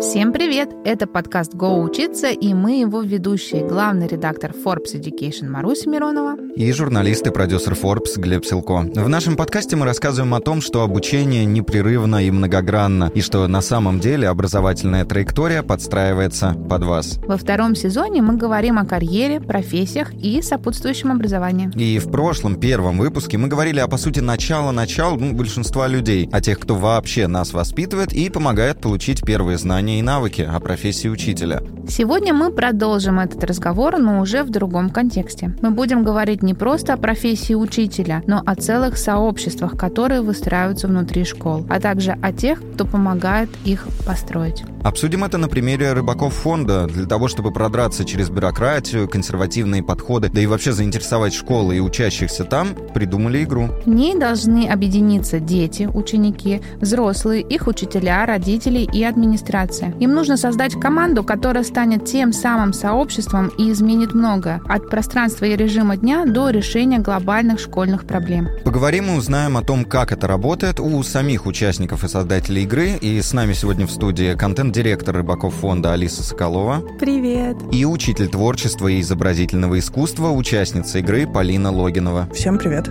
Всем привет! Это подкаст «Го учиться» и мы его ведущие, главный редактор Forbes Education Маруся Миронова и журналист и продюсер Forbes Глеб Силко. В нашем подкасте мы рассказываем о том, что обучение непрерывно и многогранно, и что на самом деле образовательная траектория подстраивается под вас. Во втором сезоне мы говорим о карьере, профессиях и сопутствующем образовании. И в прошлом, первом выпуске мы говорили о, по сути, начало-начал ну, большинства людей, о тех, кто вообще нас воспитывает и помогает получить первые знания и навыки о профессии учителя. Сегодня мы продолжим этот разговор, но уже в другом контексте. Мы будем говорить не просто о профессии учителя, но о целых сообществах, которые выстраиваются внутри школ, а также о тех, кто помогает их построить. Обсудим это на примере рыбаков фонда. Для того, чтобы продраться через бюрократию, консервативные подходы, да и вообще заинтересовать школы и учащихся там, придумали игру. В ней должны объединиться дети, ученики, взрослые, их учителя, родители и администрация. Им нужно создать команду, которая станет тем самым сообществом и изменит многое. От пространства и режима дня до решения глобальных школьных проблем. Поговорим и узнаем о том, как это работает у самих участников и создателей игры. И с нами сегодня в студии контент-директор Рыбаков фонда Алиса Соколова. Привет. И учитель творчества и изобразительного искусства, участница игры Полина Логинова. Всем привет.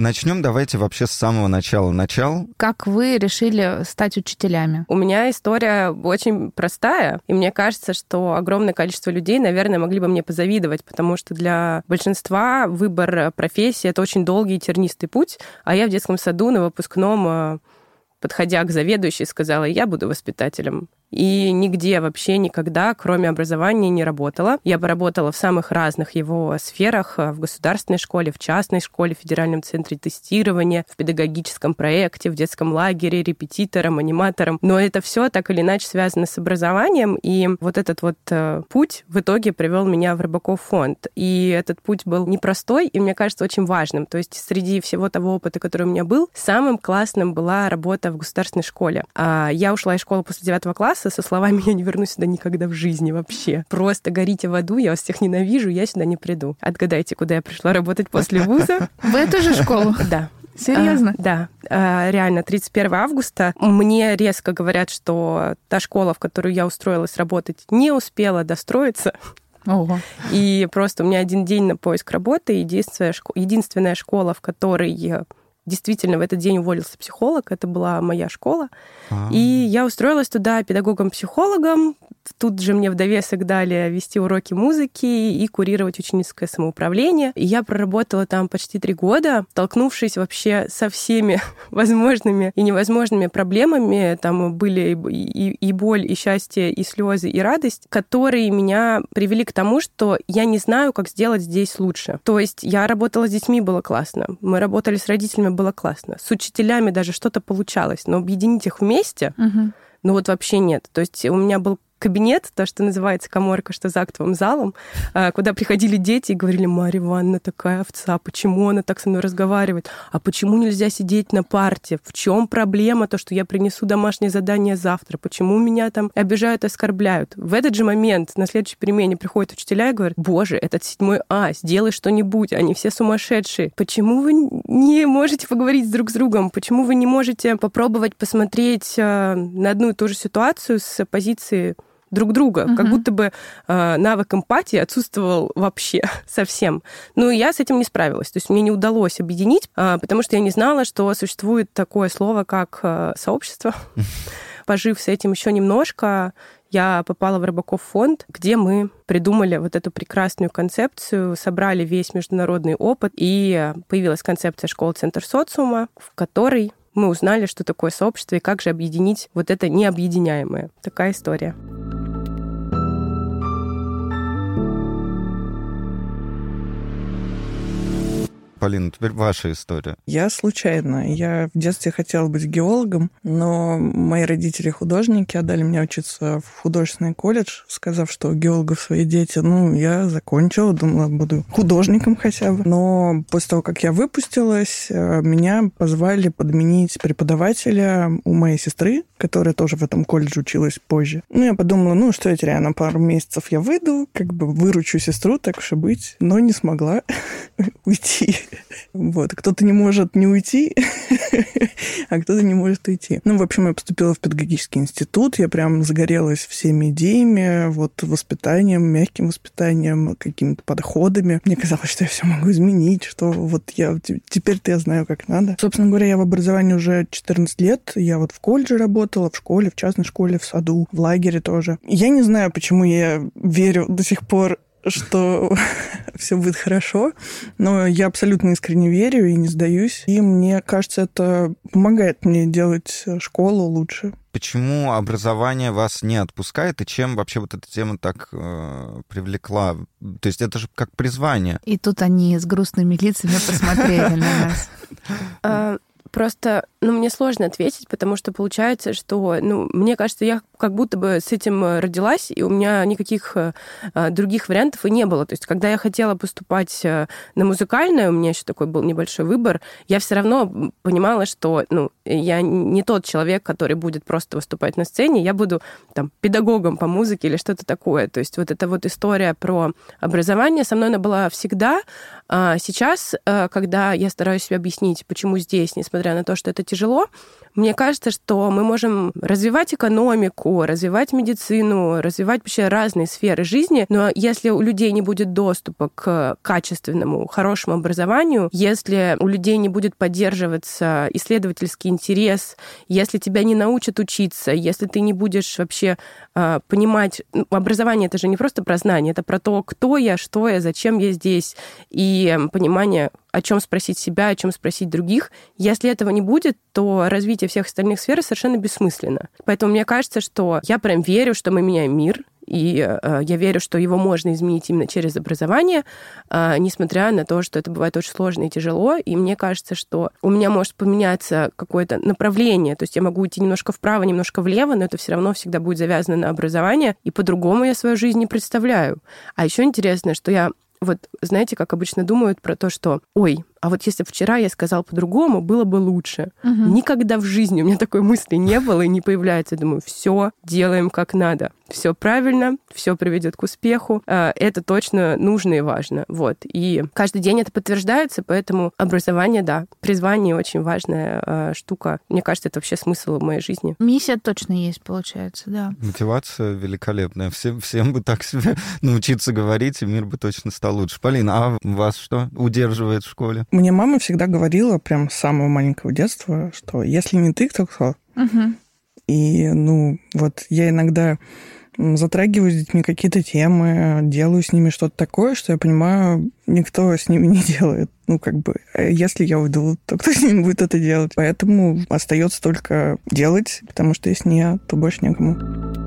Начнем давайте вообще с самого начала. Начал. Как вы решили стать учителями? У меня история очень простая, и мне кажется, что огромное количество людей, наверное, могли бы мне позавидовать, потому что для большинства выбор профессии — это очень долгий и тернистый путь, а я в детском саду на выпускном э, подходя к заведующей, сказала, я буду воспитателем и нигде вообще никогда, кроме образования, не работала. Я поработала в самых разных его сферах, э, в государственной школе, в частной школе, в федеральном центре тестирования, в педагогическом проекте, в детском лагере, репетитором, аниматором. Но это все так или иначе связано с образованием, и вот этот вот э, путь в итоге привел меня в Рыбаков фонд. И этот путь был непростой, и мне кажется, очень важным. То есть среди всего того опыта, который у меня был, самым классным была работа в государственной школе. А я ушла из школы после девятого класса, класса со словами «я не вернусь сюда никогда в жизни вообще». Просто горите в аду, я вас всех ненавижу, я сюда не приду. Отгадайте, куда я пришла работать после вуза? В эту же школу? Да. Серьезно? А, да, а, реально, 31 августа. Мне резко говорят, что та школа, в которую я устроилась работать, не успела достроиться. Ого. И просто у меня один день на поиск работы, единственная, единственная школа, в которой действительно в этот день уволился психолог, это была моя школа. А-а-а. И я устроилась туда педагогом-психологом, Тут же мне в довесок дали вести уроки музыки и курировать ученическое самоуправление. И я проработала там почти три года, столкнувшись вообще со всеми возможными и невозможными проблемами. Там были и, и, и боль, и счастье, и слезы, и радость, которые меня привели к тому, что я не знаю, как сделать здесь лучше. То есть я работала с детьми, было классно. Мы работали с родителями, было классно. С учителями даже что-то получалось. Но объединить их вместе... Угу. Ну вот вообще нет. То есть у меня был кабинет, то, что называется коморка, что за актовым залом, а, куда приходили дети и говорили, Марья Ивановна такая овца, почему она так со мной разговаривает? А почему нельзя сидеть на парте? В чем проблема то, что я принесу домашнее задание завтра? Почему меня там обижают, оскорбляют? В этот же момент на следующей перемене приходят учителя и говорят, боже, этот седьмой А, сделай что-нибудь, они все сумасшедшие. Почему вы не можете поговорить друг с другом? Почему вы не можете попробовать посмотреть а, на одну и ту же ситуацию с позиции друг друга, угу. как будто бы э, навык эмпатии отсутствовал вообще совсем. Ну, я с этим не справилась. То есть мне не удалось объединить, э, потому что я не знала, что существует такое слово, как э, сообщество. Пожив с этим еще немножко, я попала в Рыбаков фонд, где мы придумали вот эту прекрасную концепцию, собрали весь международный опыт, и появилась концепция школы-центр социума, в которой мы узнали, что такое сообщество и как же объединить вот это необъединяемое. Такая история. Полина, теперь ваша история. Я случайно. Я в детстве хотела быть геологом, но мои родители художники отдали меня учиться в художественный колледж, сказав, что геологов свои дети. Ну, я закончила, думала, буду художником хотя бы. Но после того, как я выпустилась, э, меня позвали подменить преподавателя у моей сестры, которая тоже в этом колледже училась позже. Ну, я подумала, ну, что я теряю, на пару месяцев я выйду, как бы выручу сестру, так уж и быть, но не смогла уйти. Вот. Кто-то не может не уйти, а кто-то не может уйти. Ну, в общем, я поступила в педагогический институт, я прям загорелась всеми идеями, вот воспитанием, мягким воспитанием, какими-то подходами. Мне казалось, что я все могу изменить, что вот я теперь-то я знаю, как надо. Собственно говоря, я в образовании уже 14 лет. Я вот в колледже работала, в школе, в частной школе, в саду, в лагере тоже. Я не знаю, почему я верю до сих пор что все будет хорошо, но я абсолютно искренне верю и не сдаюсь. И мне кажется, это помогает мне делать школу лучше. Почему образование вас не отпускает и чем вообще вот эта тема так э, привлекла? То есть это же как призвание. И тут они с грустными лицами посмотрели на нас. Просто ну, мне сложно ответить, потому что получается, что, ну, мне кажется, я как будто бы с этим э, родилась, и у меня никаких э, а, других вариантов и не было. То есть, когда я хотела поступать э, на музыкальное, у меня еще такой был небольшой выбор, я все равно понимала, что, ну, я не тот человек, который будет просто выступать на сцене, я буду там педагогом по музыке или что-то такое. То есть, вот эта вот история про образование со мной она была всегда. А сейчас, когда я стараюсь себе объяснить, почему здесь, несмотря на то, что это тяжело. Мне кажется, что мы можем развивать экономику, развивать медицину, развивать вообще разные сферы жизни, но если у людей не будет доступа к качественному, хорошему образованию, если у людей не будет поддерживаться исследовательский интерес, если тебя не научат учиться, если ты не будешь вообще э, понимать, ну, образование это же не просто про знание, это про то, кто я, что я, зачем я здесь, и понимание, о чем спросить себя, о чем спросить других. Если этого не будет, то развитие всех остальных сфер совершенно бессмысленно. Поэтому мне кажется, что я прям верю, что мы меняем мир, и э, я верю, что его можно изменить именно через образование, э, несмотря на то, что это бывает очень сложно и тяжело. И мне кажется, что у меня может поменяться какое-то направление. То есть я могу идти немножко вправо, немножко влево, но это все равно всегда будет завязано на образование. И по-другому я свою жизнь не представляю. А еще интересно, что я вот знаете, как обычно думают про то, что, ой, а вот если вчера я сказал по-другому, было бы лучше. Угу. Никогда в жизни у меня такой мысли не было и не появляется. Я думаю, все делаем как надо. Все правильно, все приведет к успеху. А, это точно нужно и важно. Вот. И каждый день это подтверждается, поэтому образование, да, призвание очень важная а, штука. Мне кажется, это вообще смысл в моей жизни. Миссия точно есть, получается, да. Мотивация великолепная. Всем, всем бы так себе научиться говорить, и мир бы точно стал лучше. Полина, а вас что удерживает в школе? Мне мама всегда говорила, прям с самого маленького детства, что если не ты, то кто? Угу. И, ну, вот я иногда затрагиваю с детьми какие-то темы, делаю с ними что-то такое, что я понимаю, никто с ними не делает. Ну, как бы, э, если я уйду, то кто с ними будет это делать? Поэтому остается только делать, потому что если не я, то больше некому.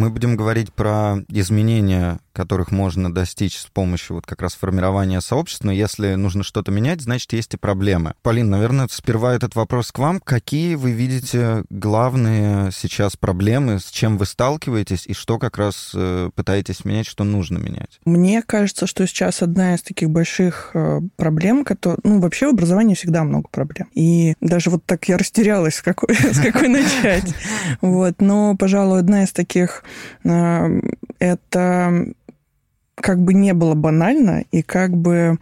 Мы будем говорить про изменения которых можно достичь с помощью вот как раз формирования сообщества. Но если нужно что-то менять, значит, есть и проблемы. Полин, наверное, сперва этот вопрос к вам. Какие вы видите главные сейчас проблемы, с чем вы сталкиваетесь и что как раз э, пытаетесь менять, что нужно менять? Мне кажется, что сейчас одна из таких больших э, проблем, которые... Ну, вообще в образовании всегда много проблем. И даже вот так я растерялась, с какой, с какой начать. Вот. Но, пожалуй, одна из таких э, это как бы не было банально, и как бы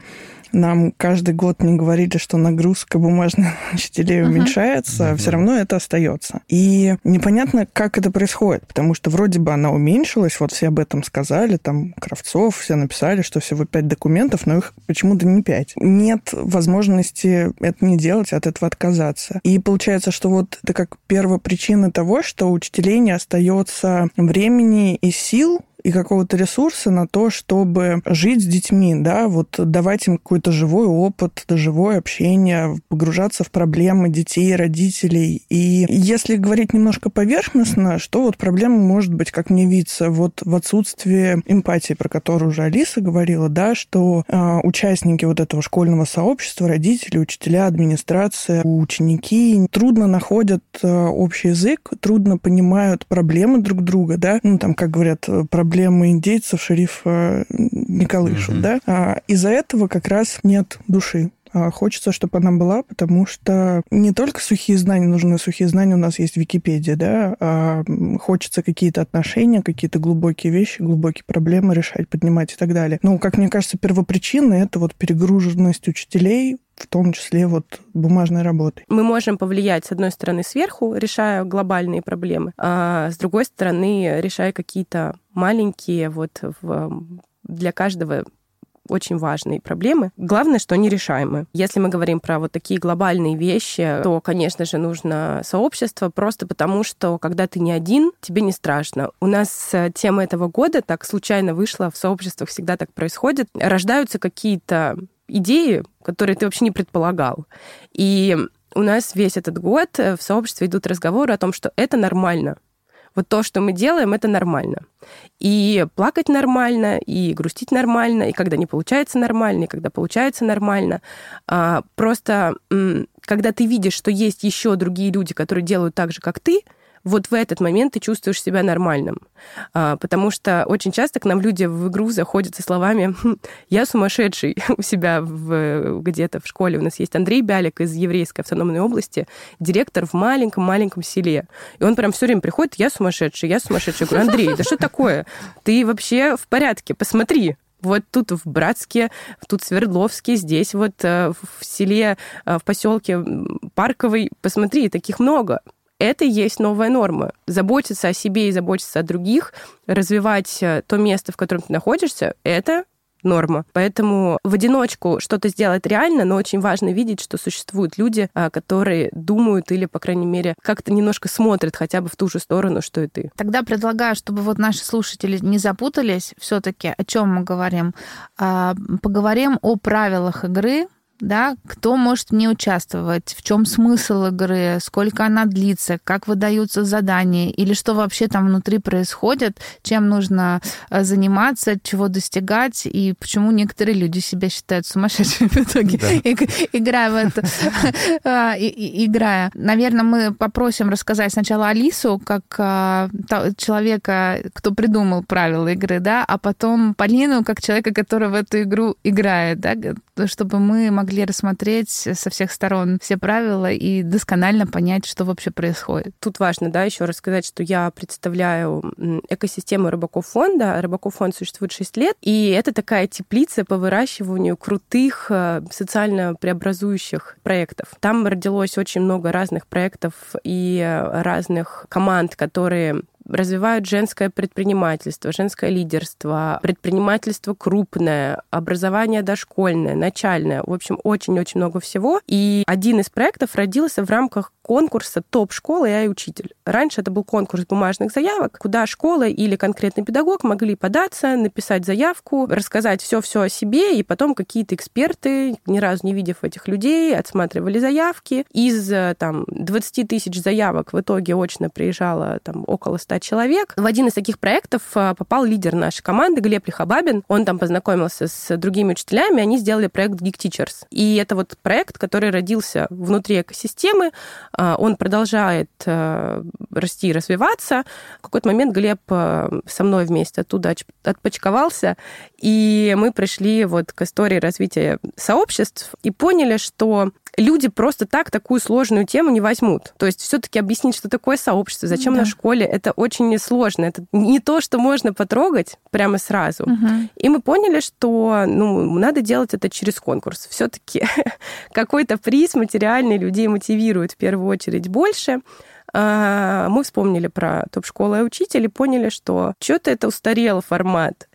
нам каждый год не говорили, что нагрузка бумажных учителей уменьшается, uh-huh. все равно это остается. И непонятно, как это происходит, потому что вроде бы она уменьшилась, вот все об этом сказали, там Кравцов, все написали, что всего пять документов, но их почему-то не пять. Нет возможности это не делать, от этого отказаться. И получается, что вот это как первая причина того, что у учителей не остается времени и сил и какого-то ресурса на то, чтобы жить с детьми, да, вот давать им какой-то живой опыт, живое общение, погружаться в проблемы детей, родителей. И если говорить немножко поверхностно, что вот проблема может быть, как мне видится, вот в отсутствии эмпатии, про которую уже Алиса говорила, да, что э, участники вот этого школьного сообщества, родители, учителя, администрация, ученики трудно находят э, общий язык, трудно понимают проблемы друг друга, да, ну там, как говорят, проблемы проблемы индейцев шерифа не колышут, угу. да. А из-за этого как раз нет души А хочется, чтобы она была, потому что не только сухие знания нужны, сухие знания у нас есть в Википедии, да, а хочется какие-то отношения, какие-то глубокие вещи, глубокие проблемы решать, поднимать и так далее. Ну, как мне кажется, первопричина — это вот перегруженность учителей, в том числе вот бумажной работой. Мы можем повлиять, с одной стороны, сверху, решая глобальные проблемы, а с другой стороны, решая какие-то маленькие вот в, для каждого очень важные проблемы. Главное, что они решаемы. Если мы говорим про вот такие глобальные вещи, то, конечно же, нужно сообщество, просто потому что, когда ты не один, тебе не страшно. У нас э, тема этого года так случайно вышла, в сообществах всегда так происходит. Рождаются какие-то идеи, которые ты вообще не предполагал. И у нас весь этот год э, в сообществе идут разговоры о том, что это нормально. Вот то, что мы делаем, это нормально. И плакать нормально, и грустить нормально, и когда не получается нормально, и когда получается нормально. А, просто когда ты видишь, что есть еще другие люди, которые делают так же, как ты, вот в этот момент ты чувствуешь себя нормальным. А, потому что очень часто к нам люди в игру заходят со словами «Хм, «я сумасшедший» у себя в, где-то в школе. У нас есть Андрей Бялик из еврейской автономной области, директор в маленьком-маленьком селе. И он прям все время приходит «я сумасшедший, я сумасшедший». Я говорю, Андрей, да что такое? Ты вообще в порядке? Посмотри, вот тут в Братске, тут в Свердловске, здесь вот э, в селе, э, в поселке Парковый. Посмотри, таких много это и есть новая норма. Заботиться о себе и заботиться о других, развивать э, то место, в котором ты находишься, это норма. Поэтому в одиночку что-то сделать реально, но очень важно видеть, что существуют люди, а, которые думают или, по крайней мере, как-то немножко смотрят хотя бы в ту же сторону, что и ты. Тогда предлагаю, чтобы вот наши слушатели не запутались, все-таки о чем мы говорим. А, поговорим о правилах игры, да, кто может не участвовать, в чем смысл игры, сколько она длится, как выдаются задания, или что вообще там внутри происходит, чем нужно э, заниматься, чего достигать, и почему некоторые люди себя считают сумасшедшими в итоге, да. играя в это. А, играя. Наверное, мы попросим рассказать сначала Алису, как а, человека, кто придумал правила игры, да, а потом Полину, как человека, который в эту игру играет, да, чтобы мы могли могли рассмотреть со всех сторон все правила и досконально понять, что вообще происходит. Тут важно, да, еще рассказать, что я представляю экосистему Рыбаков фонда. Рыбаков фонд существует 6 лет, и это такая теплица по выращиванию крутых э, социально преобразующих проектов. Там родилось очень много разных проектов и э, разных команд, которые развивают женское предпринимательство, женское лидерство, предпринимательство крупное, образование дошкольное, начальное. В общем, очень-очень много всего. И один из проектов родился в рамках конкурса «Топ-школа. И учитель». Раньше это был конкурс бумажных заявок, куда школа или конкретный педагог могли податься, написать заявку, рассказать все-все о себе, и потом какие-то эксперты, ни разу не видев этих людей, отсматривали заявки. Из там, 20 тысяч заявок в итоге очно приезжало там, около 100 человек. В один из таких проектов а, попал лидер нашей команды Глеб Лихобабин. Он там познакомился с другими учителями, они сделали проект Geek Teachers. И это вот проект, который родился внутри экосистемы, а, он продолжает э, расти и развиваться. В какой-то момент Глеб со мной вместе оттуда отпочковался, и мы пришли вот к истории развития сообществ и поняли, что люди просто так такую сложную тему не возьмут. То есть все-таки объяснить, что такое сообщество, зачем да. на школе, это очень сложно. Это не то, что можно потрогать прямо сразу. Угу. И мы поняли, что ну, надо делать это через конкурс. Все-таки какой-то приз материальный людей мотивирует в первую очередь больше. А, мы вспомнили про топ-школу и учитель и поняли, что что-то это устарел формат.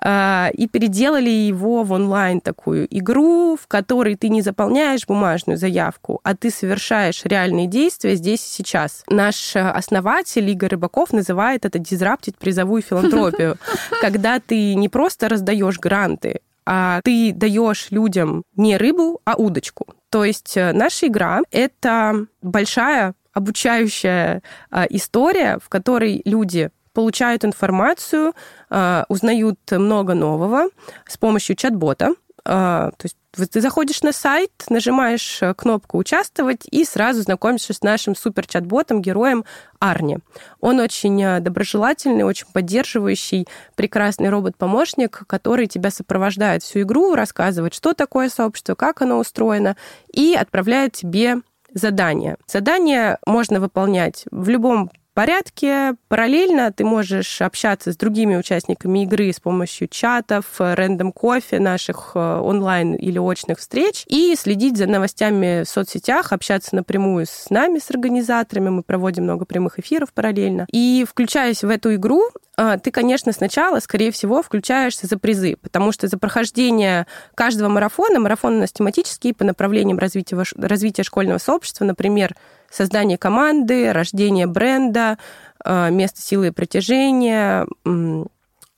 А, и переделали его в онлайн такую игру, в которой ты не заполняешь бумажную заявку, а ты совершаешь реальные действия здесь и сейчас. Наш основатель Игорь Рыбаков называет это дизраптить призовую филантропию, когда ты не просто раздаешь гранты, а ты даешь людям не рыбу, а удочку. То есть э, наша игра — это большая обучающая а, история, в которой люди получают информацию, а, узнают много нового с помощью чат-бота, то есть ты заходишь на сайт, нажимаешь э, кнопку «Участвовать» и сразу знакомишься с нашим супер-чат-ботом, героем Арни. Он очень э, доброжелательный, очень поддерживающий, прекрасный робот-помощник, который тебя сопровождает всю игру, рассказывает, что такое сообщество, как оно устроено, и отправляет тебе задания. Задания можно выполнять в любом порядке. Параллельно ты можешь общаться с другими участниками игры с помощью чатов, рандом кофе, наших э, онлайн или очных встреч и следить за новостями в соцсетях, общаться напрямую с нами, с организаторами. Мы проводим много прямых эфиров параллельно. И включаясь в эту игру, э, ты, конечно, сначала, скорее всего, включаешься за призы, потому что за прохождение каждого марафона, марафон у нас тематический по направлениям развития, развития школьного сообщества, например, создание команды, рождение бренда, э, место силы и притяжения,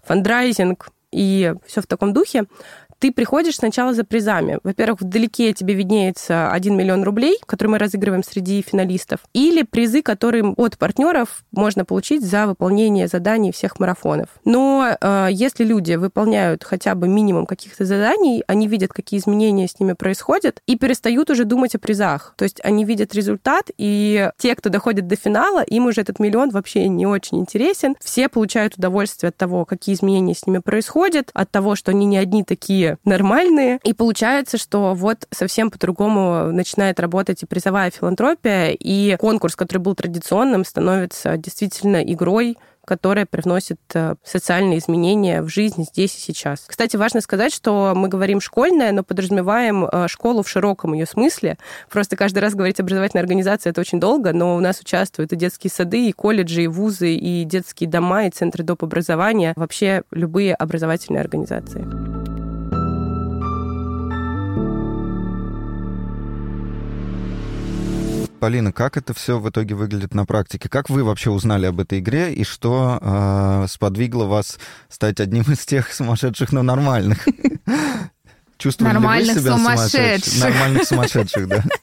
фандрайзинг и все в таком духе ты приходишь сначала за призами. Во-первых, вдалеке тебе виднеется 1 миллион рублей, которые мы разыгрываем среди финалистов, или призы, которые от партнеров можно получить за выполнение заданий всех марафонов. Но э, если люди выполняют хотя бы минимум каких-то заданий, они видят, какие изменения с ними происходят, и перестают уже думать о призах. То есть они видят результат, и те, кто доходит до финала, им уже этот миллион вообще не очень интересен. Все получают удовольствие от того, какие изменения с ними происходят, от того, что они не одни такие нормальные. И получается, что вот совсем по-другому начинает работать и призовая филантропия, и конкурс, который был традиционным, становится действительно игрой, которая привносит э, социальные изменения в жизнь здесь и сейчас. Кстати, важно сказать, что мы говорим школьная, но подразумеваем э, школу в широком ее смысле. Просто каждый раз говорить образовательная организация это очень долго, но у нас участвуют и детские сады, и колледжи, и вузы, и детские дома, и центры доп. образования, вообще любые образовательные организации. Полина, как это все в итоге выглядит на практике? Как вы вообще узнали об этой игре и что э, сподвигло вас стать одним из тех сумасшедших, но нормальных? Чувствовали Нормальных ли вы себя сумасшедших? Нормальных сумасшедших, да.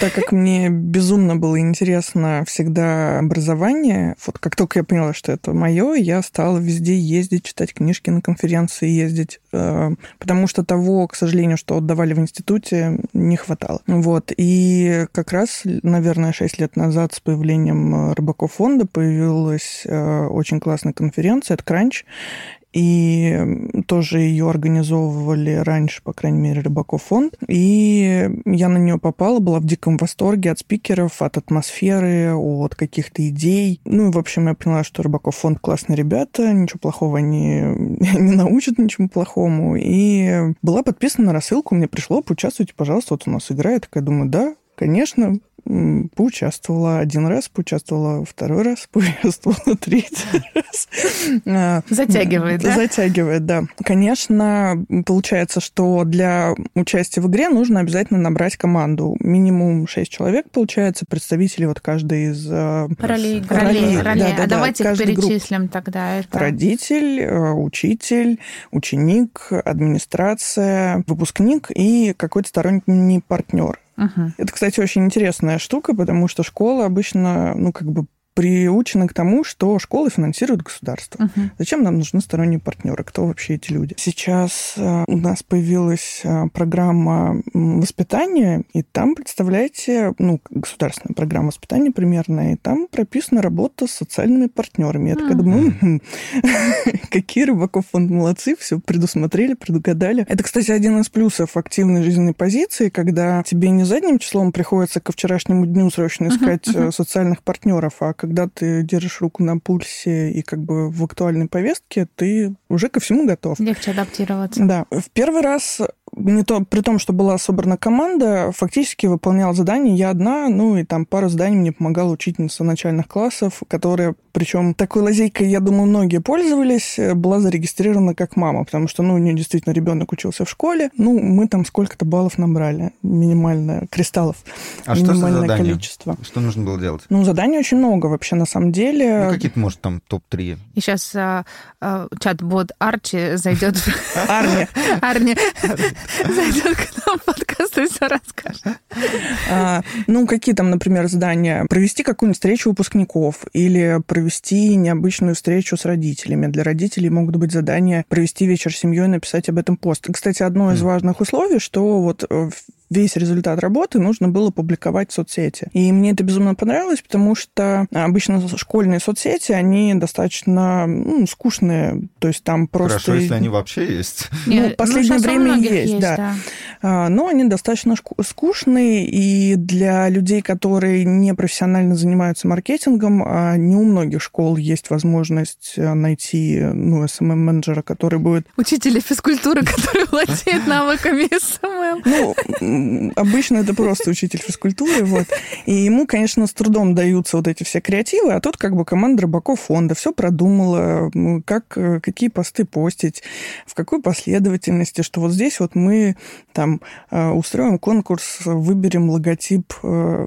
Так как мне безумно было интересно всегда образование, вот как только я поняла, что это мое, я стала везде ездить, читать книжки, на конференции ездить, э, потому что того, к сожалению, что отдавали в институте, не хватало. Вот. И как раз, наверное, 6 лет назад с появлением Рыбаков фонда появилась э, очень классная конференция, это Кранч, и тоже ее организовывали раньше, по крайней мере, Рыбаков фонд. И я на нее попала, была в диком восторге от спикеров, от атмосферы, от каких-то идей. Ну, в общем, я поняла, что Рыбаков фонд классные ребята, ничего плохого они не научат ничему плохому. И была подписана на рассылку, мне пришло, поучаствуйте, пожалуйста, вот у нас игра. Я такая думаю, да, конечно, поучаствовала один раз, поучаствовала второй раз, поучаствовала третий раз. А, Затягивает, да? Затягивает, да. Конечно, получается, что для участия в игре нужно обязательно набрать команду. Минимум шесть человек, получается, представители вот каждой из... А, ролей. Ролей, а да, давайте их перечислим тогда. Это... Родитель, а, учитель, ученик, администрация, выпускник и какой-то сторонний партнер. Угу. Это, кстати, очень интересная штука, потому что школа обычно, ну, как бы приучены к тому, что школы финансируют государство. Uh-huh. Зачем нам нужны сторонние партнеры? Кто вообще эти люди? Сейчас э, у нас появилась э, программа воспитания, и там, представляете, ну, государственная программа воспитания примерно, и там прописана работа с социальными партнерами. Я uh-huh. такая думаю, какие Рыбаков фонд молодцы, все предусмотрели, предугадали. Это, кстати, один из плюсов активной жизненной позиции, когда тебе не задним числом приходится ко вчерашнему дню срочно искать uh-huh. социальных партнеров, а когда ты держишь руку на пульсе и как бы в актуальной повестке, ты уже ко всему готов. Легче адаптироваться. Да. В первый раз не то, при том, что была собрана команда, фактически выполняла задание я одна, ну и там пару заданий мне помогала учительница начальных классов, которая, причем такой лазейкой, я думаю, многие пользовались, была зарегистрирована как мама, потому что, ну, у нее действительно ребенок учился в школе, ну, мы там сколько-то баллов набрали, минимально, кристаллов, а минимальное что за задание? количество. Что нужно было делать? Ну, заданий очень много вообще, на самом деле. Ну, какие-то, может, там топ-3. И сейчас а, а, чат-бот Арчи зайдет. Арни. Арни зайдет к нам в подкаст и все расскажет. А, ну, какие там, например, задания? Провести какую-нибудь встречу выпускников или провести необычную встречу с родителями. Для родителей могут быть задания провести вечер с семьей, написать об этом пост. Кстати, одно из важных условий, что вот э, весь результат работы нужно было публиковать в соцсети. И мне это безумно понравилось, потому что обычно школьные соцсети, они достаточно ну, скучные, то есть там просто... Хорошо, если они вообще есть. Ну, в последнее ну, время есть, есть, да. да. А, но они достаточно скучные, и для людей, которые не профессионально занимаются маркетингом, а не у многих школ есть возможность э, найти ну, SMM-менеджера, который будет... Учителя физкультуры, который владеет навыками SMM. Ну, обычно это просто учитель физкультуры, вот. И ему, конечно, с трудом даются вот эти все креативы, а тут как бы команда рыбаков фонда все продумала, как, э, какие посты постить, в какой последовательности, что вот здесь вот мы там Э, устроим конкурс, выберем логотип, э,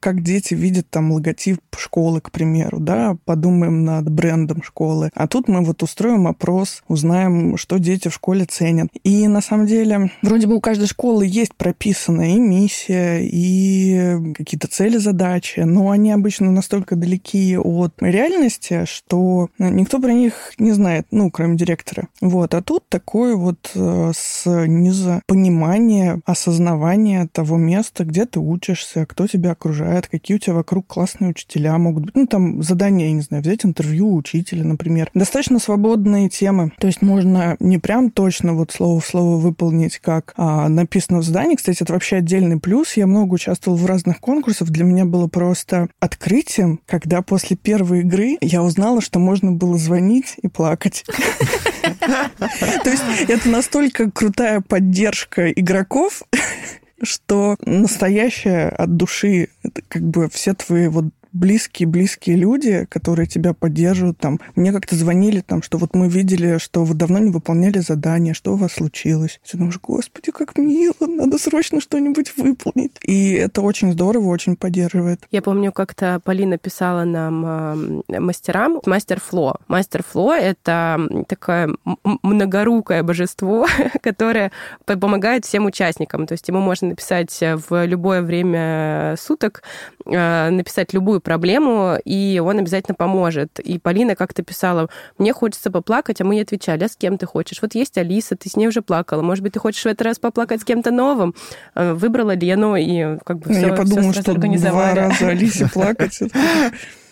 как дети видят там логотип школы, к примеру, да, подумаем над брендом школы. А тут мы вот устроим опрос, узнаем, что дети в школе ценят. И на самом деле, вроде бы у каждой школы есть прописанная и миссия, и какие-то цели, задачи, но они обычно настолько далеки от реальности, что никто про них не знает, ну, кроме директора. Вот. А тут такой вот э, с низа понимание, осознавание того места, где ты учишься, кто тебя окружает, какие у тебя вокруг классные учителя могут быть. Ну, там задание, я не знаю, взять интервью учителя, например. Достаточно свободные темы. То есть можно не прям точно вот слово в слово выполнить, как а, написано в задании. Кстати, это вообще отдельный плюс. Я много участвовал в разных конкурсах. Для меня было просто открытием, когда после первой игры я узнала, что можно было звонить и плакать. То есть это настолько крутая поддержка игроков, что настоящая от души, как бы все твои вот близкие-близкие люди, которые тебя поддерживают. Там, мне как-то звонили, там, что вот мы видели, что вы давно не выполняли задание, что у вас случилось. Я думаю, господи, как мило, надо срочно что-нибудь выполнить. И это очень здорово, очень поддерживает. Я помню, как-то Полина писала нам э, мастерам мастер Фло. Мастер Фло — это такое многорукое божество, которое помогает всем участникам. То есть ему можно написать в любое время суток, э, написать любую проблему, и он обязательно поможет. И Полина как-то писала, мне хочется поплакать, а мы ей отвечали, а с кем ты хочешь? Вот есть Алиса, ты с ней уже плакала, может быть, ты хочешь в этот раз поплакать с кем-то новым? Э, выбрала Лену, и как бы все, Я подумала, все что два раза Алисе плакать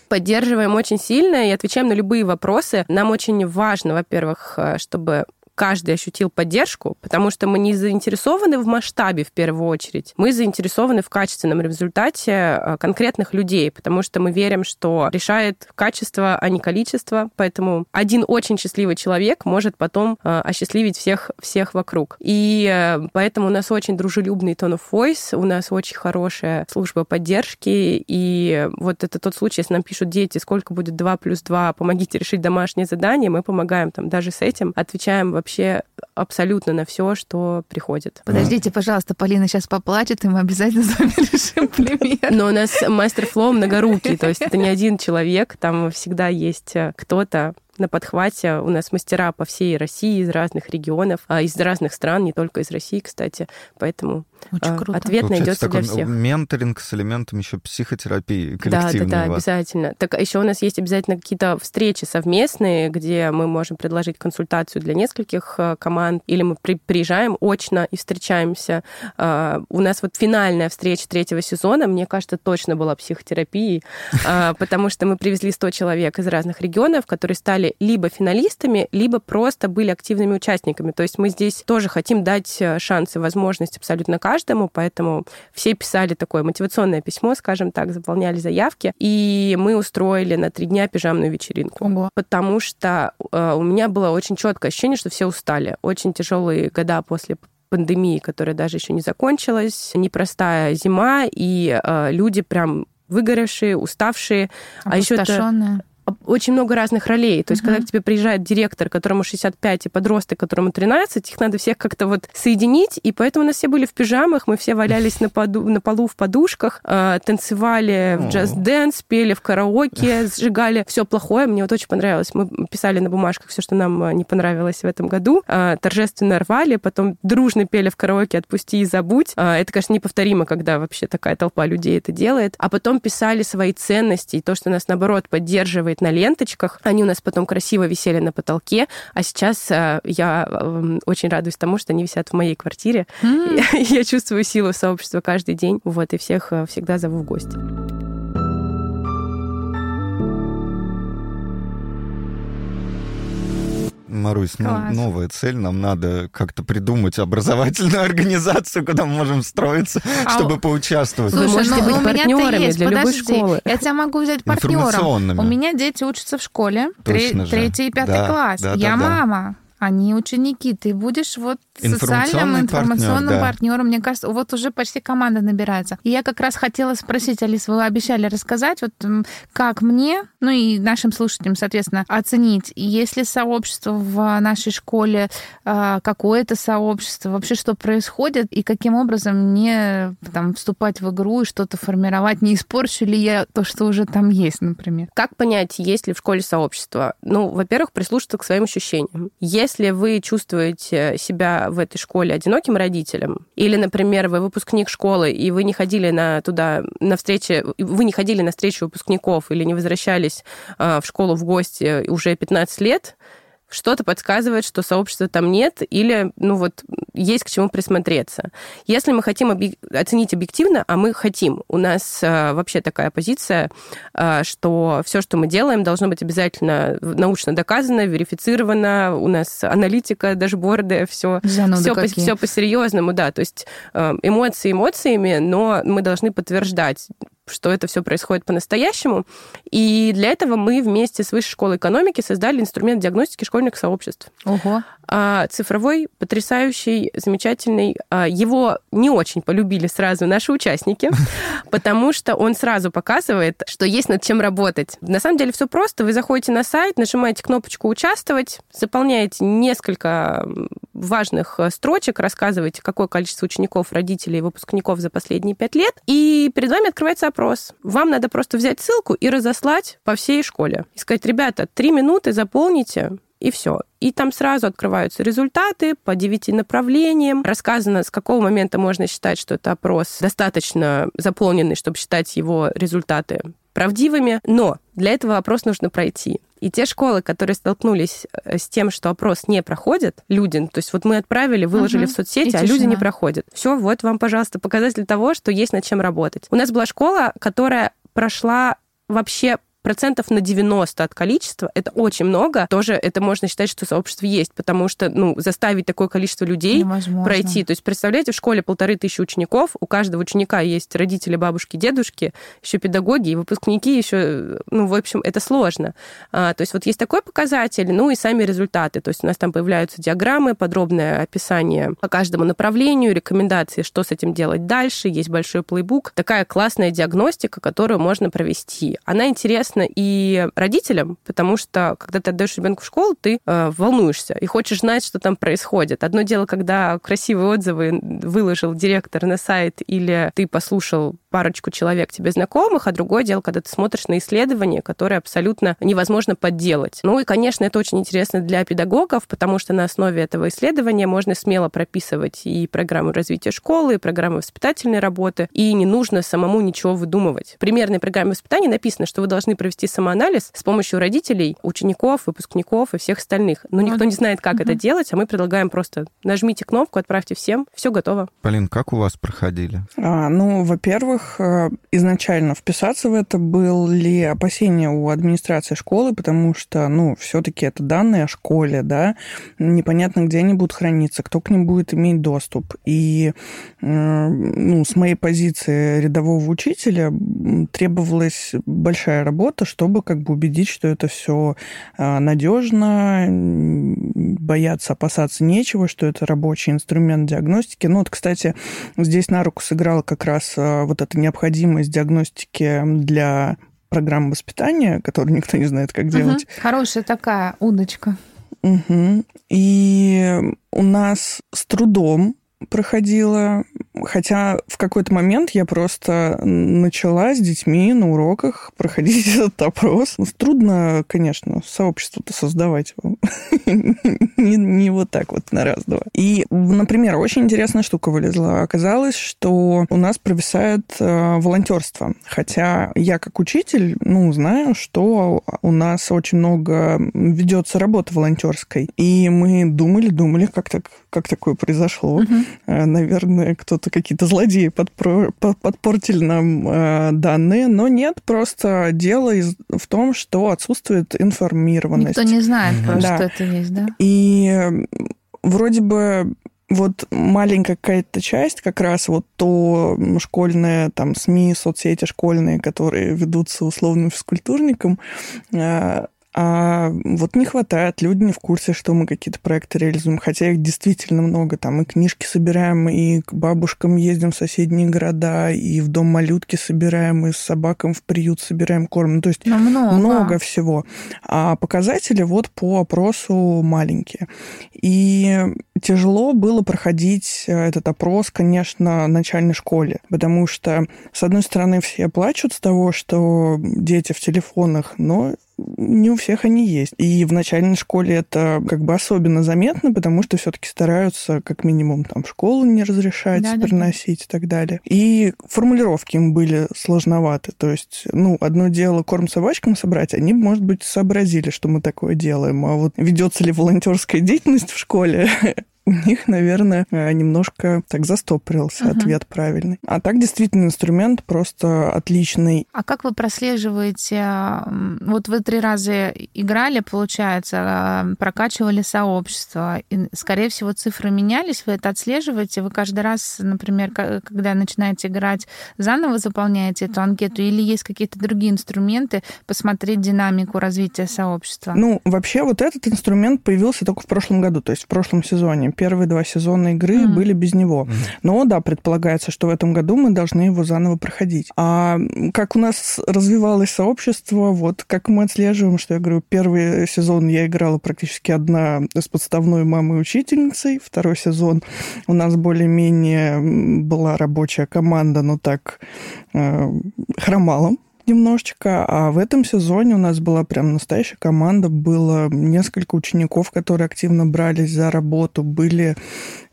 поддерживаем очень сильно и отвечаем на любые вопросы. Нам очень важно, во-первых, э, чтобы каждый ощутил поддержку, потому что мы не заинтересованы в масштабе в первую очередь. Мы заинтересованы в качественном результате э, конкретных людей, потому что мы верим, что решает качество, а не количество. Поэтому один очень счастливый человек может потом э, осчастливить всех, всех вокруг. И э, поэтому у нас очень дружелюбный tone of voice, у нас очень хорошая служба поддержки. И вот это тот случай, если нам пишут дети, сколько будет 2 плюс 2, помогите решить домашнее задание, мы помогаем там даже с этим, отвечаем вообще абсолютно на все, что приходит. Подождите, пожалуйста, Полина сейчас поплачет, и мы обязательно с вами решим премьер. Но у нас мастер флоу многорукий, то есть это не один человек, там всегда есть э, кто-то, на подхвате. У нас мастера по всей России, из разных регионов, а из разных стран, не только из России, кстати. Поэтому Очень а, круто. ответ найдется для всех. Менторинг с элементом еще психотерапии коллективной. Да, да, да, обязательно. Так еще у нас есть обязательно какие-то встречи совместные, где мы можем предложить консультацию для нескольких э, команд, или мы при, приезжаем очно и встречаемся. А, у нас вот финальная встреча третьего сезона, мне кажется, точно была психотерапией, потому что мы привезли 100 человек из разных регионов, которые стали либо финалистами, либо просто были активными участниками. То есть мы здесь тоже хотим дать э, шансы, возможность абсолютно каждому, поэтому все писали такое мотивационное письмо, скажем так, заполняли заявки, и мы устроили на три дня пижамную вечеринку. Ого. Потому что э, у меня было очень четкое ощущение, что все устали. Очень тяжелые года после пандемии, которая даже еще не закончилась, непростая зима, и э, люди прям выгоревшие, уставшие, а еще это очень много разных ролей. То есть, uh-huh. когда к тебе приезжает директор, которому 65, и подросток, которому 13, их надо всех как-то вот соединить, и поэтому у нас все были в пижамах, мы все валялись на, поду, на полу в подушках, э, танцевали в джаз-дэнс, пели в караоке, сжигали все плохое. Мне вот очень понравилось. Мы писали на бумажках все, что нам не понравилось в этом году, э, торжественно рвали, потом дружно пели в караоке «Отпусти и забудь». Э, это, конечно, неповторимо, когда вообще такая толпа людей это делает. А потом писали свои ценности, и то, что нас, наоборот, поддерживает на ленточках. Они у нас потом красиво висели на потолке, а сейчас э, я э, очень радуюсь тому, что они висят в моей квартире. Mm. Я, я чувствую силу сообщества каждый день, вот, и всех э, всегда зову в гости. Марусь, ну, новая цель. Нам надо как-то придумать образовательную организацию, куда мы можем строиться, а чтобы поучаствовать. Слушай, Вы можете ну, быть партнерами для Подожди, любой школы. Я тебя могу взять партнером. У меня дети учатся в школе. Третий и пятый да, класс. Да, я да, мама они ученики. Ты будешь вот социальным информационным партнер, да. партнером. Мне кажется, вот уже почти команда набирается. И я как раз хотела спросить, Алис, вы обещали рассказать, вот как мне, ну и нашим слушателям, соответственно, оценить, есть ли сообщество в нашей школе, а, какое-то сообщество, вообще что происходит, и каким образом мне там вступать в игру и что-то формировать, не испорчу ли я то, что уже там есть, например. Как понять, есть ли в школе сообщество? Ну, во-первых, прислушаться к своим ощущениям. Если вы чувствуете себя в этой школе одиноким родителем, или, например, вы выпускник школы, и вы не ходили на туда на встречи, вы не ходили на встречу выпускников или не возвращались а, в школу в гости уже 15 лет, что-то подсказывает, что сообщества там нет, или, ну вот, есть к чему присмотреться. Если мы хотим объ... оценить объективно, а мы хотим, у нас э, вообще такая позиция, э, что все, что мы делаем, должно быть обязательно научно доказано, верифицировано, у нас аналитика, дашборды, все, все, по, все по-серьезному, да, то есть э, эмоции эмоциями, но мы должны подтверждать что это все происходит по-настоящему. И для этого мы вместе с Высшей школой экономики создали инструмент диагностики школьных сообществ. Ого. А, цифровой, потрясающий, замечательный. А, его не очень полюбили сразу наши участники, потому что он сразу показывает, что есть над чем работать. На самом деле все просто. Вы заходите на сайт, нажимаете кнопочку «Участвовать», заполняете несколько важных э, строчек, рассказываете, какое количество учеников, родителей выпускников за последние пять лет, и перед вами открывается опрос. Вам надо просто взять ссылку и разослать по всей школе. И сказать, ребята, три минуты заполните, и все. И там сразу открываются результаты по девяти направлениям. Рассказано, с какого момента можно считать, что это опрос достаточно заполненный, чтобы считать его результаты правдивыми. Но для этого опрос нужно пройти. И те школы, которые столкнулись э, с тем, что опрос не проходит, люди, то есть вот мы отправили, выложили угу. в соцсети, и а тишина. люди не проходят. Все, вот вам, пожалуйста, показатель того, что есть над чем работать. У нас была школа, которая прошла вообще процентов на 90 от количества, это очень много. Тоже это можно считать, что сообщество есть, потому что, ну, заставить такое количество людей Невозможно. пройти. То есть, представляете, в школе полторы тысячи учеников, у каждого ученика есть родители, бабушки, дедушки, еще педагоги и выпускники еще, ну, в общем, это сложно. А, то есть вот есть такой показатель, ну и сами результаты. То есть у нас там появляются диаграммы, подробное описание по каждому направлению, рекомендации, что с этим делать дальше, есть большой плейбук. Такая классная диагностика, которую можно провести. Она интересна интересно и родителям, потому что когда ты отдаешь ребенка в школу, ты э, волнуешься и хочешь знать, что там происходит. Одно дело, когда красивые отзывы выложил директор на сайт или ты послушал парочку человек тебе знакомых, а другое дело, когда ты смотришь на исследования, которые абсолютно невозможно подделать. Ну и, конечно, это очень интересно для педагогов, потому что на основе этого исследования можно смело прописывать и программу развития школы, и программы воспитательной работы, и не нужно самому ничего выдумывать. В примерной программе воспитания написано, что вы должны провести самоанализ с помощью родителей, учеников, выпускников и всех остальных. Но никто не знает, как это делать, а мы предлагаем просто нажмите кнопку, отправьте всем, все готово. Полин, как у вас проходили? А, ну, во-первых, во-первых, э, изначально вписаться в это были опасения у администрации школы, потому что, ну, все-таки это данные о школе, да, непонятно, где они будут храниться, кто к ним будет иметь доступ. И, э, ну, с моей позиции рядового учителя требовалась большая работа, чтобы как бы убедить, что это все э, надежно, бояться, опасаться нечего, что это рабочий инструмент диагностики. Ну, вот, кстати, здесь на руку сыграла как раз вот эта необходимость диагностики для программа воспитания, которую никто не знает, как делать. Хорошая такая удочка. Угу. И у нас с трудом проходила, хотя в какой-то момент я просто начала с детьми на уроках проходить этот опрос. Ну, трудно, конечно, сообщество-то создавать не, не вот так вот на раз-два. И, например, очень интересная штука вылезла. Оказалось, что у нас провисает э, волонтерство. Хотя я как учитель, ну, знаю, что у нас очень много ведется работы волонтерской. И мы думали, думали, как так, как такое произошло. Uh-huh. Наверное, кто-то, какие-то злодеи подпро- подпортили нам э, данные, но нет, просто дело в том, что отсутствует информированность. Никто не знает просто, да. что это есть, да? И вроде бы вот маленькая какая-то часть, как раз вот то школьное, там, СМИ, соцсети школьные, которые ведутся условным физкультурником, э, а вот не хватает, люди не в курсе, что мы какие-то проекты реализуем, хотя их действительно много. Там и книжки собираем, и к бабушкам ездим в соседние города, и в дом малютки собираем, и с собакам в приют собираем корм. Ну, то есть Но много. много всего. А показатели вот по опросу маленькие. И тяжело было проходить э, этот опрос, конечно, в начальной школе, потому что, с одной стороны, все плачут с того, что дети в телефонах, но не у всех они есть. И в начальной школе это как бы особенно заметно, потому что все-таки стараются как минимум там в школу не разрешать да, приносить да. и так далее. И формулировки им были сложноваты. То есть, ну, одно дело корм собачкам собрать, они, может быть, сообразили, что мы такое делаем. А вот ведется ли волонтерская деятельность в школе, у них, наверное, э, немножко так застопорился угу. ответ правильный. А так действительно инструмент просто отличный. А как вы прослеживаете? Вот вы три раза играли, получается, прокачивали сообщество. И, скорее всего, цифры менялись. Вы это отслеживаете? Вы каждый раз, например, когда начинаете играть, заново заполняете эту анкету? Или есть какие-то другие инструменты посмотреть динамику развития сообщества? Ну, вообще вот этот инструмент появился только в прошлом году, то есть в прошлом сезоне первые два сезона игры mm-hmm. были без него. Mm-hmm. Но да, предполагается, что в этом году мы должны его заново проходить. А как у нас развивалось сообщество, вот как мы отслеживаем, что я говорю, первый сезон я играла практически одна с подставной мамой учительницей, второй сезон у нас более-менее была рабочая команда, но так э, хромала немножечко, а в этом сезоне у нас была прям настоящая команда, было несколько учеников, которые активно брались за работу, были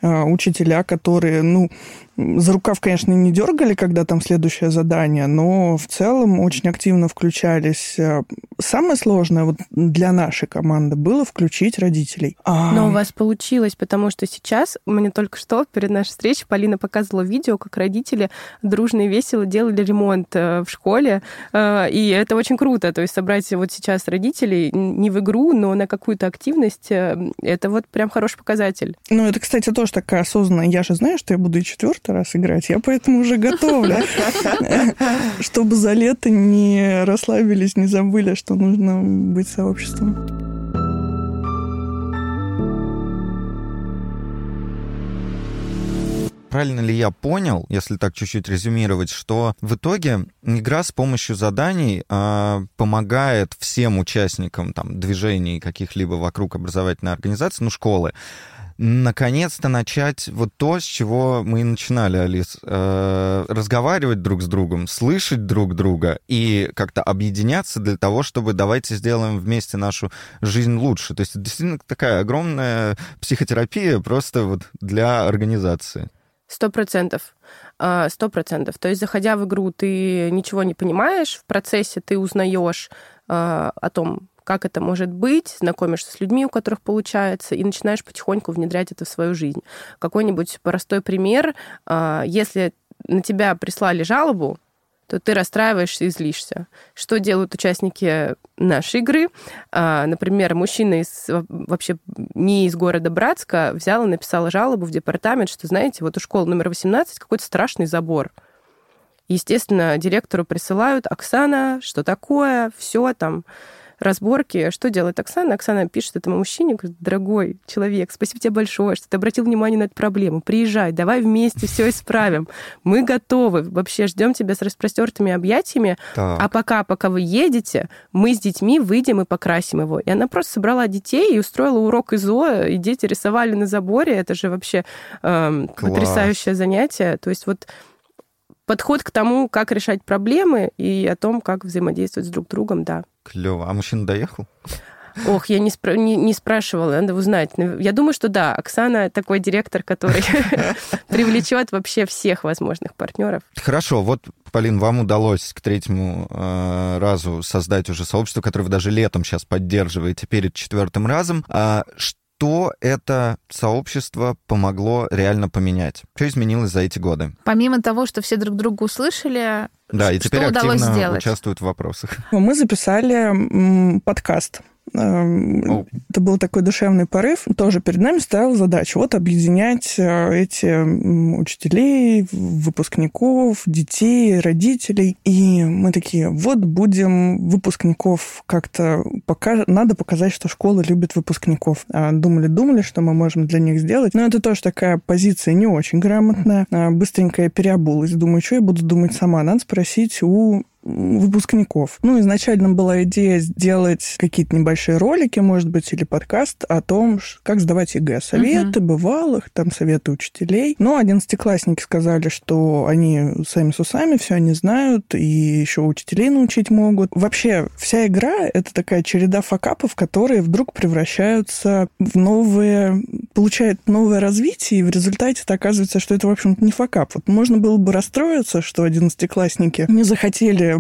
учителя, которые, ну, за рукав, конечно, не дергали, когда там следующее задание, но в целом очень активно включались. Самое сложное вот для нашей команды было включить родителей. А... Но у вас получилось, потому что сейчас, мне только что перед нашей встречей Полина показывала видео, как родители дружно и весело делали ремонт э, в школе, э, и это очень круто. То есть собрать вот сейчас родителей не в игру, но на какую-то активность, э, это вот прям хороший показатель. Ну, это, кстати, тоже такая осознанная. Я же знаю, что я буду и четвертый раз играть. Я поэтому уже готовлю. Чтобы за лето не расслабились, не забыли, что нужно быть сообществом. правильно ли я понял, если так чуть-чуть резюмировать, что в итоге игра с помощью заданий э, помогает всем участникам там, движений каких-либо вокруг образовательной организации, ну, школы, наконец-то начать вот то, с чего мы и начинали, Алис, э, разговаривать друг с другом, слышать друг друга и как-то объединяться для того, чтобы давайте сделаем вместе нашу жизнь лучше. То есть это действительно такая огромная психотерапия просто вот для организации. Сто процентов. А, сто процентов. То есть, заходя в игру, ты ничего не понимаешь, в процессе ты узнаешь а, о том, как это может быть, знакомишься с людьми, у которых получается, и начинаешь потихоньку внедрять это в свою жизнь. Какой-нибудь простой пример. А, если на тебя прислали жалобу, то ты расстраиваешься и злишься. Что делают участники нашей игры? А, например, мужчина из, вообще не из города Братска взял и написал жалобу в департамент, что, знаете, вот у школы номер 18 какой-то страшный забор. Естественно, директору присылают, Оксана, что такое, все там разборки. Что делает Оксана? Оксана пишет этому мужчине, говорит, дорогой человек, спасибо тебе большое, что ты обратил внимание на эту проблему. Приезжай, давай вместе все исправим. Мы готовы. Вообще ждем тебя с распростертыми объятиями. Так. А пока, пока вы едете, мы с детьми выйдем и покрасим его. И она просто собрала детей и устроила урок ИЗО, и дети рисовали на заборе. Это же вообще э, потрясающее занятие. То есть вот подход к тому, как решать проблемы и о том, как взаимодействовать с друг другом, да. Клево. А мужчина доехал? Ох, я не, спра- не, не спрашивала, надо узнать. Я думаю, что да, Оксана такой директор, который привлечет вообще всех возможных партнеров. Хорошо, вот, Полин, вам удалось к третьему э, разу создать уже сообщество, которое вы даже летом сейчас поддерживаете перед четвертым разом. А что это сообщество помогло реально поменять? Что изменилось за эти годы? Помимо того, что все друг друга услышали, да, и теперь что активно сделать? участвуют в вопросах. Мы записали подкаст Эм, это был такой душевный порыв. Тоже перед нами стояла задача вот объединять э, эти учителей, выпускников, детей, родителей. И мы такие, вот будем выпускников как-то... Пока... Надо показать, что школа любит выпускников. Думали-думали, что мы можем для них сделать. Но это тоже такая позиция не очень грамотная. А, быстренько я переобулась. Думаю, что я буду думать сама. Надо спросить у выпускников. Ну, изначально была идея сделать какие-то небольшие ролики, может быть, или подкаст о том, как сдавать ЕГЭ. Советы uh-huh. бывалых, там советы учителей. Но одиннадцатиклассники сказали, что они сами с усами все они знают, и еще учителей научить могут. Вообще, вся игра — это такая череда факапов, которые вдруг превращаются в новые... получают новое развитие, и в результате оказывается, что это, в общем-то, не факап. Вот можно было бы расстроиться, что одиннадцатиклассники не захотели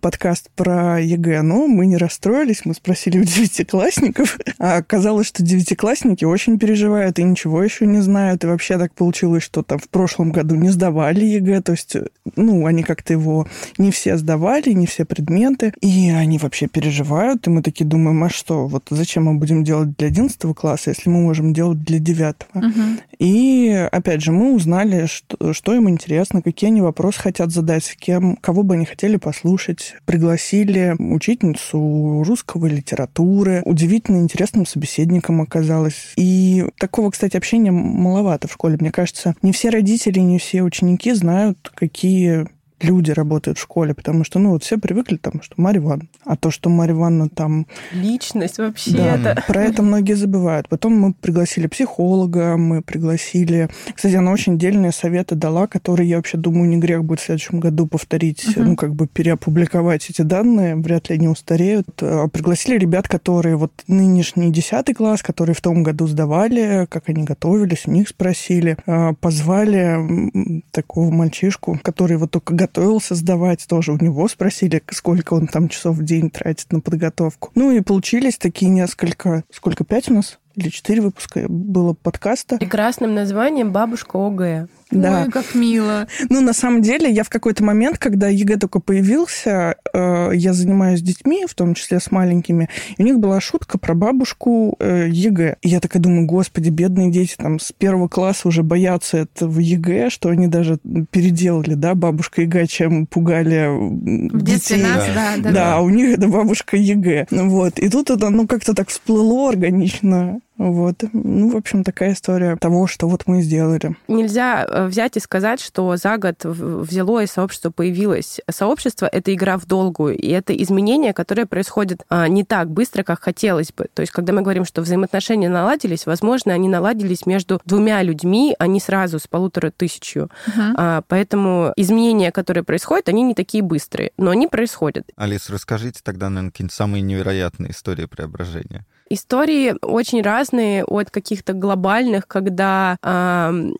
подкаст про ЕГЭ, но мы не расстроились, мы спросили у девятиклассников, а оказалось, что девятиклассники очень переживают и ничего еще не знают, и вообще так получилось, что там в прошлом году не сдавали ЕГЭ, то есть, ну, они как-то его не все сдавали, не все предметы, и они вообще переживают, и мы такие думаем, а что, вот зачем мы будем делать для 11 класса, если мы можем делать для 9? Угу. И, опять же, мы узнали, что, что им интересно, какие они вопросы хотят задать, с кем, кого бы они хотели послушать, послушать. Пригласили учительницу русского литературы. Удивительно интересным собеседником оказалась. И такого, кстати, общения маловато в школе. Мне кажется, не все родители, не все ученики знают, какие люди работают в школе, потому что, ну, вот все привыкли там, что Марья Ивановна. А то, что Марья Ивановна там... Личность вообще. Да, это... про это многие забывают. Потом мы пригласили психолога, мы пригласили... Кстати, она очень дельные советы дала, которые, я вообще думаю, не грех будет в следующем году повторить, uh-huh. ну, как бы переопубликовать эти данные, вряд ли они устареют. А пригласили ребят, которые вот нынешний 10 класс, которые в том году сдавали, как они готовились, у них спросили. А, позвали такого мальчишку, который вот только готовился сдавать, тоже у него спросили, сколько он там часов в день тратит на подготовку. Ну и получились такие несколько... Сколько, пять у нас? Или четыре выпуска было подкаста. Прекрасным названием «Бабушка ОГЭ». Да. Ой, как мило. Ну, на самом деле, я в какой-то момент, когда ЕГЭ только появился, э, я занимаюсь детьми, в том числе с маленькими, и у них была шутка про бабушку э, ЕГЭ. И я такая думаю, господи, бедные дети там с первого класса уже боятся этого ЕГЭ, что они даже переделали, да, бабушка ЕГЭ, чем пугали в детстве нас, да, да, да. Да, а у них это бабушка ЕГЭ. Вот. И тут это, ну, как-то так всплыло органично. Вот. Ну, в общем, такая история того, что вот мы сделали. Нельзя э, взять и сказать, что за год взяло и сообщество появилось. Сообщество — это игра в долгую, и это изменения, которые происходят а, не так быстро, как хотелось бы. То есть, когда мы говорим, что взаимоотношения наладились, возможно, они наладились между двумя людьми, а не сразу с полутора тысячью. Uh-huh. Поэтому изменения, которые происходят, они не такие быстрые, но они происходят. Алис, расскажите тогда, наверное, какие-нибудь самые невероятные истории преображения. Истории очень разные от каких-то глобальных, когда э,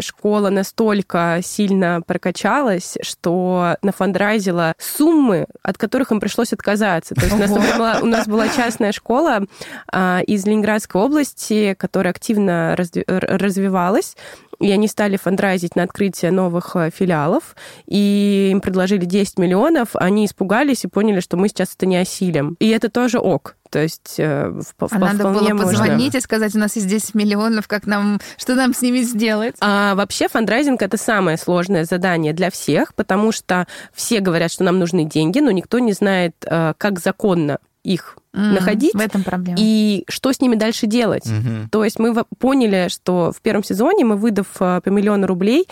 школа настолько сильно прокачалась, что нафандрайзила суммы, от которых им пришлось отказаться. То есть у нас, была, у нас была частная школа э, из Ленинградской области, которая активно разви- развивалась и они стали фандрайзить на открытие новых э, филиалов, и им предложили 10 миллионов, они испугались и поняли, что мы сейчас это не осилим. И это тоже ок. То есть э, а надо было позвонить можно. и сказать, у нас есть 10 миллионов, как нам, что нам с ними сделать? А вообще фандрайзинг это самое сложное задание для всех, потому что все говорят, что нам нужны деньги, но никто не знает, э, как законно их mm, находить. В этом проблема. И что с ними дальше делать. Mm-hmm. То есть мы поняли, что в первом сезоне мы, выдав по миллиону рублей,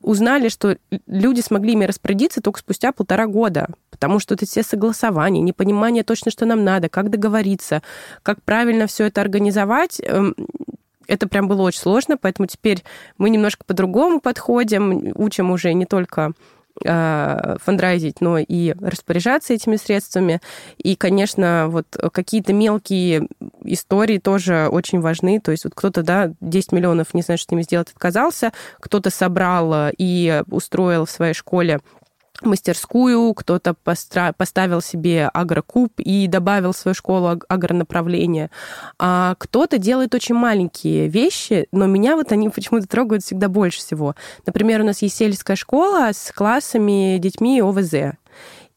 узнали, что люди смогли ими распорядиться только спустя полтора года потому что это все согласования, непонимание точно, что нам надо, как договориться, как правильно все это организовать, эм, это прям было очень сложно, поэтому теперь мы немножко по-другому подходим, учим уже не только э, фандрайзить, но и распоряжаться этими средствами. И, конечно, вот какие-то мелкие истории тоже очень важны. То есть вот кто-то, да, 10 миллионов не знает, что с ними сделать, отказался, кто-то собрал и устроил в своей школе мастерскую, кто-то постра... поставил себе агрокуб и добавил в свою школу агронаправление. А кто-то делает очень маленькие вещи, но меня вот они почему-то трогают всегда больше всего. Например, у нас есть сельская школа с классами, детьми ОВЗ.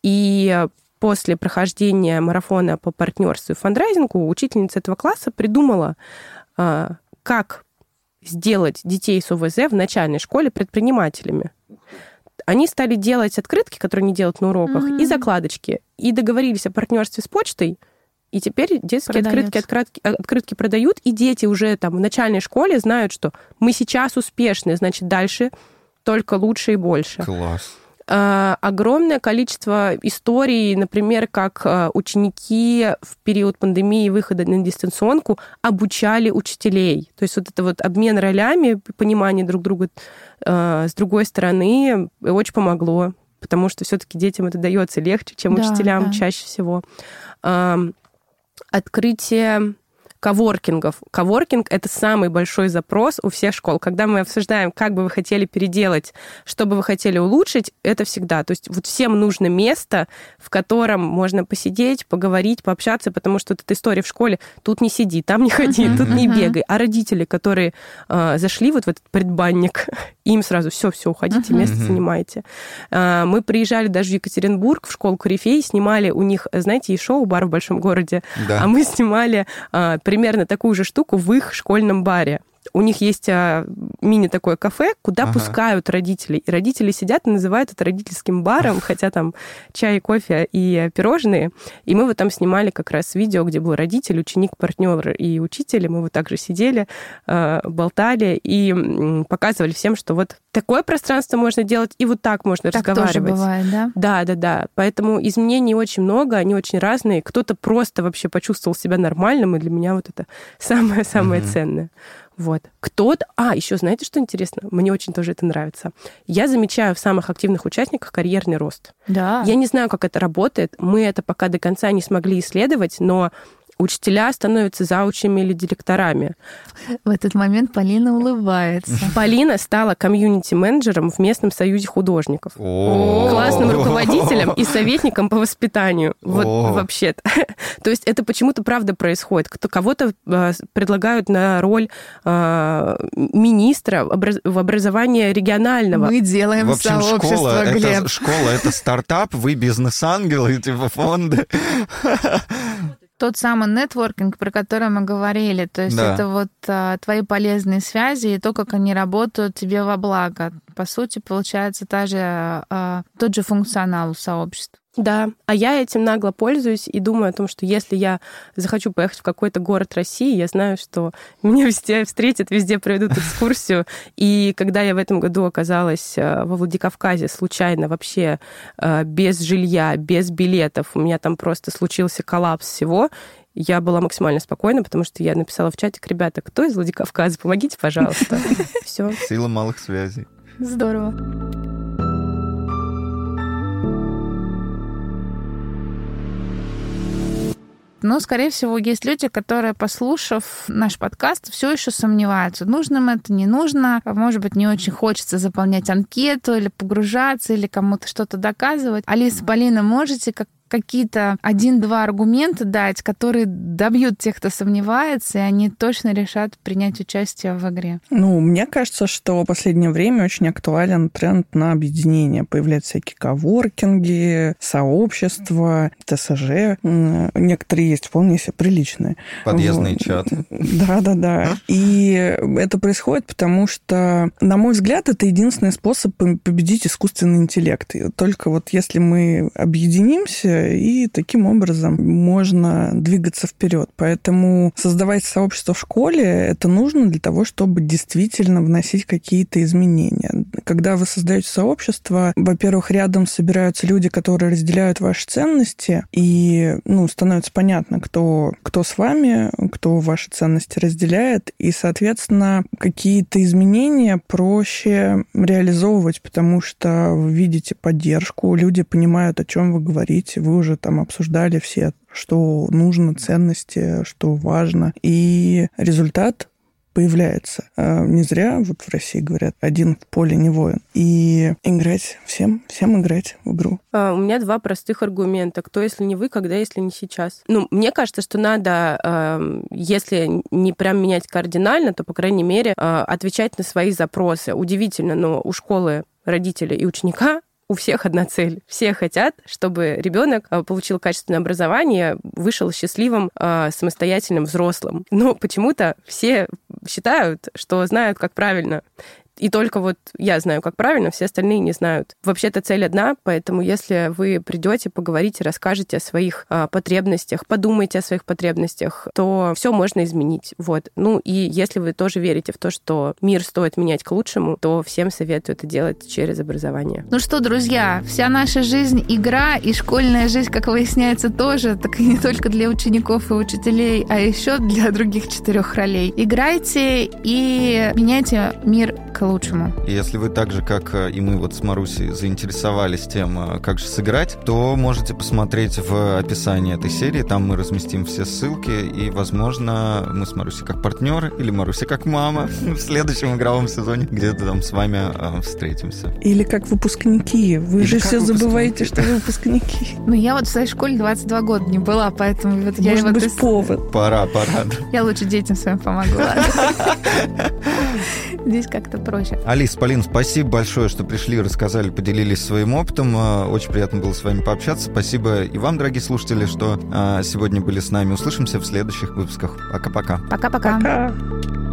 И после прохождения марафона по партнерству и фандрайзингу учительница этого класса придумала, а, как сделать детей с ОВЗ в начальной школе предпринимателями они стали делать открытки, которые они делают на уроках, mm-hmm. и закладочки. И договорились о партнерстве с почтой, и теперь детские открытки, открытки, открытки продают, и дети уже там в начальной школе знают, что мы сейчас успешны, значит, дальше только лучше и больше. Класс. А, огромное количество историй, например, как а, ученики в период пандемии выхода на дистанционку обучали учителей. То есть вот это вот обмен ролями, понимание друг друга а, с другой стороны очень помогло, потому что все-таки детям это дается легче, чем да, учителям да. чаще всего. Открытие коворкингов. Коворкинг — это самый большой запрос у всех школ. Когда мы обсуждаем, как бы вы хотели переделать, что бы вы хотели улучшить, это всегда. То есть вот всем нужно место, в котором можно посидеть, поговорить, пообщаться, потому что вот эта история в школе тут не сиди, там не ходи, uh-huh, тут не uh-huh. бегай. А родители, которые э, зашли вот в этот предбанник, им сразу все, все, уходите, uh-huh. место занимайте. Э, мы приезжали даже в Екатеринбург, в школу Корифей, снимали у них, знаете, есть шоу «Бар в большом городе», да. а мы снимали э, примерно такую же штуку в их школьном баре у них есть а, мини такое кафе, куда ага. пускают родителей. И родители сидят и называют это родительским баром, хотя там чай, кофе и пирожные. И мы вот там снимали как раз видео, где был родитель, ученик, партнер и учитель. И мы вот также сидели, а, болтали и показывали всем, что вот такое пространство можно делать, и вот так можно так разговаривать. Тоже бывает, да? Да, да, да. Поэтому изменений очень много, они очень разные. Кто-то просто вообще почувствовал себя нормальным, и для меня вот это самое-самое mm-hmm. ценное. Вот. Кто-то... А, еще знаете, что интересно? Мне очень тоже это нравится. Я замечаю в самых активных участниках карьерный рост. Да. Я не знаю, как это работает. Мы это пока до конца не смогли исследовать, но учителя становятся заучами или директорами. В этот момент Полина улыбается. Полина стала комьюнити-менеджером в местном союзе художников. Классным руководителем и советником по воспитанию. Вот вообще-то. То есть это почему-то правда происходит. Кого-то а, предлагают на роль а, министра в образовании регионального. Мы делаем в общем, сообщество, школа, Глеб. Это, школа — это стартап, вы бизнес-ангелы, типа фонды тот самый нетворкинг, про который мы говорили. То есть да. это вот а, твои полезные связи и то, как они работают тебе во благо. По сути, получается та же, а, тот же функционал у сообщества. Да, а я этим нагло пользуюсь и думаю о том, что если я захочу поехать в какой-то город России, я знаю, что меня везде встретят, везде проведут экскурсию. И когда я в этом году оказалась э, во Владикавказе случайно вообще э, без жилья, без билетов, у меня там просто случился коллапс всего, я была максимально спокойна, потому что я написала в чатик, ребята, кто из Владикавказа, помогите, пожалуйста. Все. Сила малых связей. Здорово. Но, скорее всего, есть люди, которые, послушав наш подкаст, все еще сомневаются, нужно им это, не нужно. Может быть, не очень хочется заполнять анкету или погружаться, или кому-то что-то доказывать. Алиса, Полина, можете как какие-то один-два аргумента дать, которые добьют тех, кто сомневается, и они точно решат принять участие в игре? Ну, мне кажется, что в последнее время очень актуален тренд на объединение. Появляются всякие коворкинги, сообщества, ТСЖ. Некоторые есть вполне себе приличные. Подъездные вот. чаты. Да-да-да. И это происходит потому, что, на мой взгляд, это единственный способ победить искусственный интеллект. И только вот если мы объединимся и таким образом можно двигаться вперед. Поэтому создавать сообщество в школе это нужно для того, чтобы действительно вносить какие-то изменения. Когда вы создаете сообщество, во-первых, рядом собираются люди, которые разделяют ваши ценности, и ну, становится понятно, кто, кто с вами, кто ваши ценности разделяет, и, соответственно, какие-то изменения проще реализовывать, потому что вы видите поддержку, люди понимают, о чем вы говорите, вы уже там обсуждали все что нужно, ценности, что важно. И результат появляется. А не зря вот в России говорят, один в поле не воин. И играть всем, всем играть в игру. А, у меня два простых аргумента. Кто, если не вы, когда, если не сейчас? Ну, мне кажется, что надо, э, если не прям менять кардинально, то, по крайней мере, э, отвечать на свои запросы. Удивительно, но у школы родителя и ученика у всех одна цель. Все хотят, чтобы ребенок а, получил качественное образование, вышел счастливым, а, самостоятельным взрослым. Но почему-то все считают, что знают, как правильно. И только вот я знаю, как правильно, все остальные не знают. Вообще-то цель одна, поэтому если вы придете, поговорите, расскажете о своих а, потребностях, подумайте о своих потребностях, то все можно изменить. Вот. Ну и если вы тоже верите в то, что мир стоит менять к лучшему, то всем советую это делать через образование. Ну что, друзья, вся наша жизнь игра, и школьная жизнь, как выясняется, тоже, так и не только для учеников и учителей, а еще для других четырех ролей. Играйте и меняйте мир к лучшему. И если вы так же, как э, и мы вот с Марусей, заинтересовались тем, э, как же сыграть, то можете посмотреть в описании этой серии. Там мы разместим все ссылки, и, возможно, мы с Марусей как партнеры или Маруся как мама в следующем игровом сезоне где-то там с вами э, встретимся. Или как выпускники. Вы Или же все выпускники. забываете, что вы выпускники. Ну, я вот в своей школе 22 года не была, поэтому вот я Может быть, повод. Пора, пора. Я лучше детям своим помогу. Здесь как-то проще. Алис, Полин, спасибо большое, что пришли, рассказали, поделились своим опытом. Э, Очень приятно было с вами пообщаться. Спасибо и вам, дорогие слушатели, что э, сегодня были с нами. Услышимся в следующих выпусках. Пока-пока. Пока-пока. Пока.